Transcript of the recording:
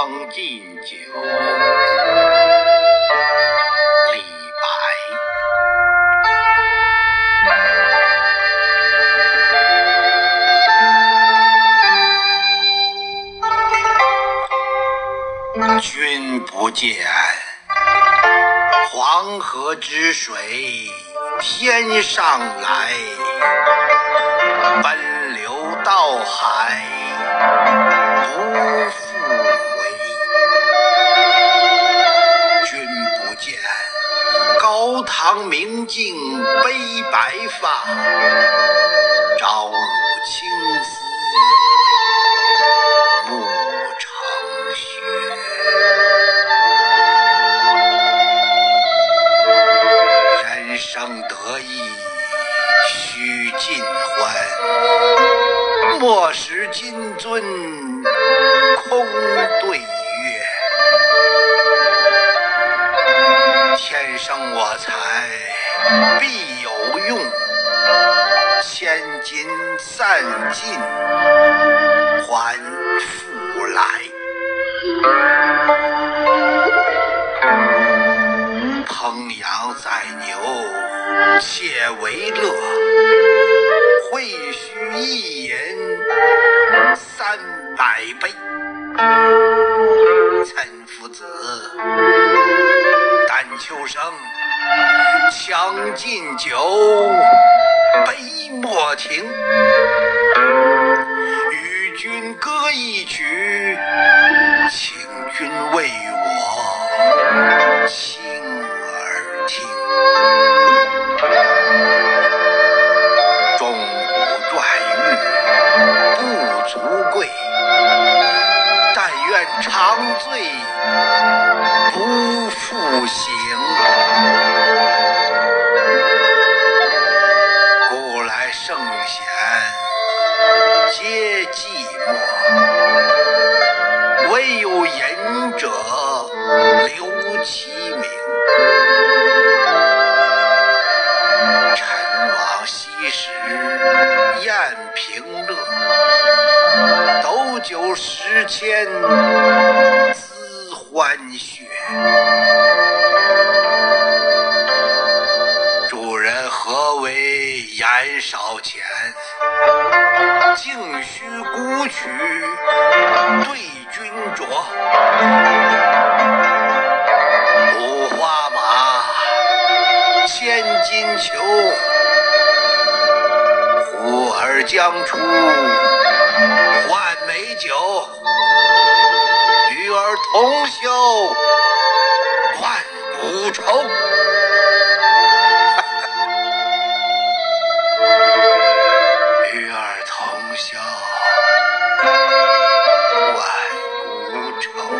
将进酒，李白。君不见，黄河之水天上来，奔流到海不明镜悲白发，朝如青丝暮成雪。人生得意须尽欢，莫使金樽空对千金散尽还复来。烹羊宰牛且为乐，会须一饮三百杯。岑夫子，丹丘生，将进酒，杯莫停。与君歌一曲，请君为我倾耳听。钟鼓馔玉不足贵，但愿长醉圣贤皆寂寞，惟有饮者留其名。陈王昔时宴平乐，斗酒十千恣欢谑。为言少钱？径须沽取对君酌。五花马，千金裘，呼儿将出换美酒，与尔同销。Oh.